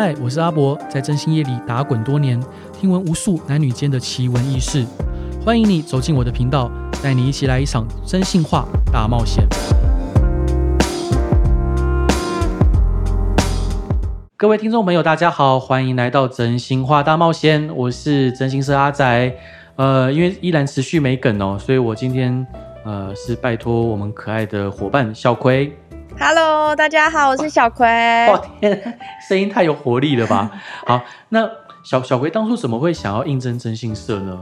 嗨，我是阿博，在真心夜里打滚多年，听闻无数男女间的奇闻异事。欢迎你走进我的频道，带你一起来一场真心话大冒险。各位听众朋友，大家好，欢迎来到真心话大冒险，我是真心社阿宅。呃，因为依然持续没梗哦，所以我今天呃是拜托我们可爱的伙伴小葵。Hello，大家好，我是小葵。哇，哇天，声音太有活力了吧？好，那小小葵当初怎么会想要应征征信社呢？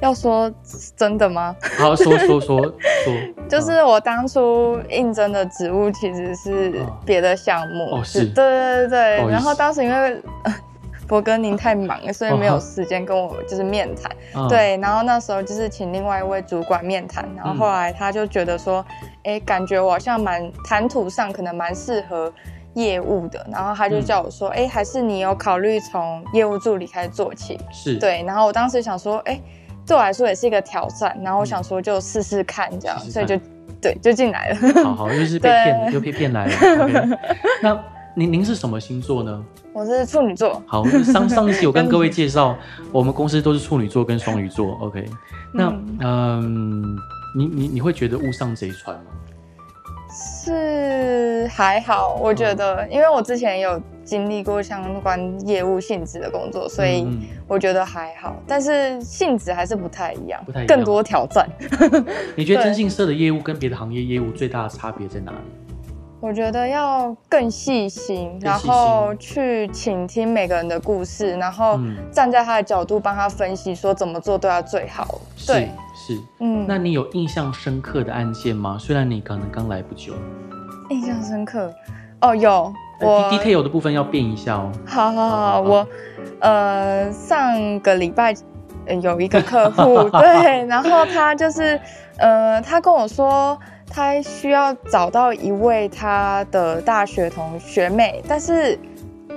要说真的吗？好，说说说 说。就是我当初应征的职务其实是别的项目。哦，是。对对对对。然后当时因为。博哥，您太忙了，所以没有时间跟我就是面谈。哦、对，然后那时候就是请另外一位主管面谈，然后后来他就觉得说，哎、嗯，感觉我好像蛮谈吐上可能蛮适合业务的，然后他就叫我说，哎、嗯，还是你有考虑从业务助理开始做起？是。对，然后我当时想说，哎，对我来说也是一个挑战，然后我想说就试试看这样，所以就对就进来了。好好，又是被骗 了，又被骗来了。Okay. 那。您您是什么星座呢？我是处女座。好，上上一期有跟各位 介绍，我们公司都是处女座跟双鱼座。OK，那嗯、呃，你你你会觉得误上贼船吗？是还好，我觉得，因为我之前有经历过相关业务性质的工作，所以我觉得还好。但是性质还是不太一样，不太一样，更多挑战。你觉得征信社的业务跟别的行业业务最大的差别在哪里？我觉得要更细心，然后去倾听每个人的故事，然后站在他的角度帮他分析，说怎么做对他最好。对，是，是，嗯。那你有印象深刻的案件吗？虽然你可能刚来不久。印象深刻，哦，有。我 detail 的部分要变一下哦。好好好，好我呃上个礼拜有一个客户，对，然后他就是呃他跟我说。他需要找到一位他的大学同学妹，但是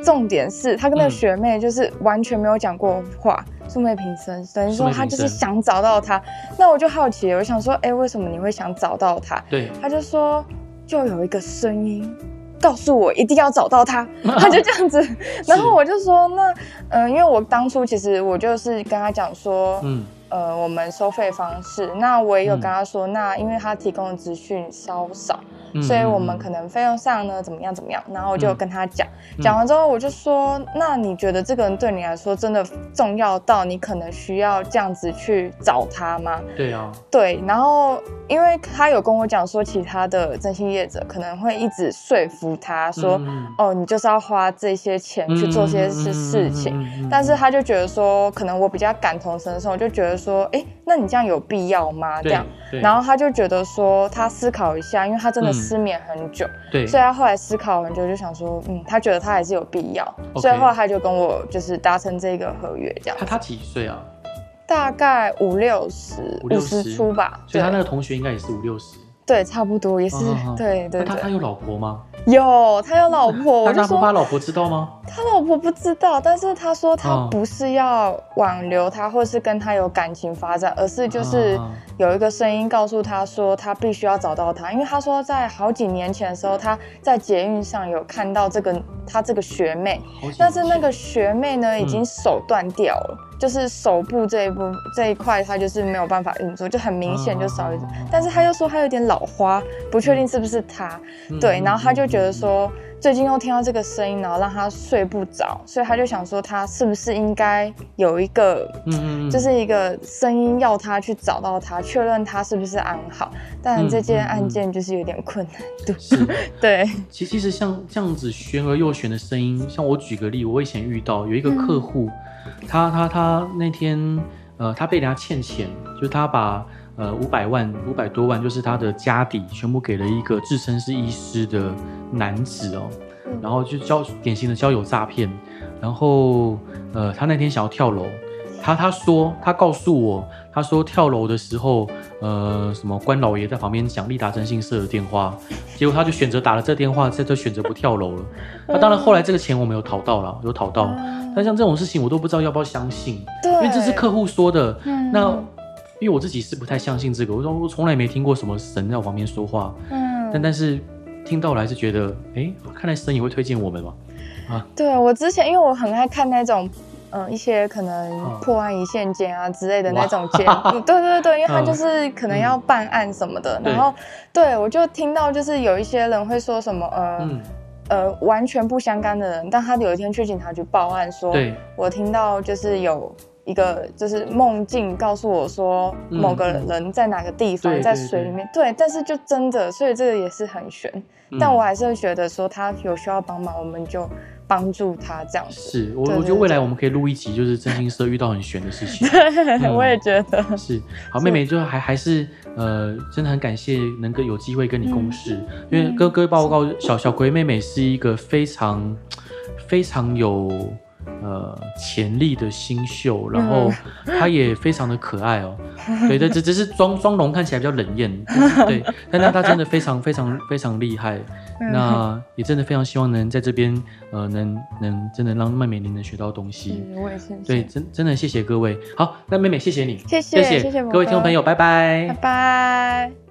重点是他跟那个学妹就是完全没有讲过话，素昧平生，等于说他就是想找到她。那我就好奇，我想说，哎、欸，为什么你会想找到他？对，他就说，就有一个声音告诉我一定要找到他，他就这样子。然后我就说，那嗯、呃，因为我当初其实我就是跟他讲说，嗯。呃，我们收费方式，那我也有跟他说，嗯、那因为他提供的资讯稍少。所以，我们可能费用上呢，怎么样怎么样？然后我就跟他讲，讲完之后，我就说，那你觉得这个人对你来说真的重要到你可能需要这样子去找他吗？对啊，对。然后，因为他有跟我讲说，其他的征信业者可能会一直说服他说，哦，你就是要花这些钱去做这些事事情。但是他就觉得说，可能我比较感同身受，我就觉得说，哎，那你这样有必要吗？这样。然后他就觉得说，他思考一下，因为他真的。失眠很久，对，所以他后来思考很久，就想说，嗯，他觉得他还是有必要.所以后来他就跟我就是达成这个合约，这样。他他几岁啊？大概五六十，五十出吧。所以他那个同学应该也是五六十。对，差不多也是，对，对。他他有老婆吗？有，他有老婆。我就说他老婆知道吗？他老婆不知道，但是他说他不是要挽留他，或是跟他有感情发展，而是就是有一个声音告诉他说，他必须要找到他，因为他说在好几年前的时候，他在捷运上有看到这个他这个学妹，但是那个学妹呢已经手断掉了。嗯就是手部这一部这一块，她就是没有办法运作，就很明显就少一点。但是他又说他有点老花，不确定是不是他。对，然后他就觉得说，最近又听到这个声音，然后让他睡不着，所以他就想说，他是不是应该有一个，嗯，就是一个声音要他去找到他，确认他是不是安好。但这件案件就是有点困难度。是，对。其其实像这样子悬而又玄的声音，像我举个例，我以前遇到有一个客户。他他他那天，呃，他被人家欠钱，就是他把呃五百万五百多万，就是他的家底全部给了一个自称是医师的男子哦，然后就交典型的交友诈骗，然后呃他那天想要跳楼，他他说他告诉我，他说跳楼的时候，呃什么关老爷在旁边讲利达征信社的电话，结果他就选择打了这电话，这就选择不跳楼了。那 当然后来这个钱我们有讨到了，有讨到。但像这种事情，我都不知道要不要相信，因为这是客户说的。嗯，那因为我自己是不太相信这个，我说我从来没听过什么神在我旁边说话。嗯，但但是听到了还是觉得，哎，看来神也会推荐我们嘛。啊，对我之前因为我很爱看那种。嗯，一些可能破案一线间啊之类的那种节目，对对对，因为他就。是可能要办案什么的，嗯、然后对，我就听到就是有一些人会说什么呃、嗯、呃完全不相干的人，但他有一天去警察局报案说，我听到就是有一个就是梦境告诉我说某个人在哪个地方在水里面，对，对，但是就真的，所以这个也是很悬，嗯、但我还是会觉得说他有需要帮忙，我们就。帮助他这样子，是我，我觉得未来我们可以录一集，就是真心社遇到很悬的事情。嗯、我也觉得。是。好，妹妹就还还是呃，真的很感谢能够有机会跟你共事，嗯、因为哥哥报告小小葵妹妹是一个非常非常有。呃，潜力的新秀，然后他也非常的可爱哦。对 对，这只是妆妆容看起来比较冷艳，对，但那他真的非常非常非常厉害。那也真的非常希望能在这边，呃，能能真的让妹妹您能学到东西。我也是。对，真真的谢谢各位。好，那妹妹谢谢你，谢谢谢谢各位听众朋友，拜拜，拜拜。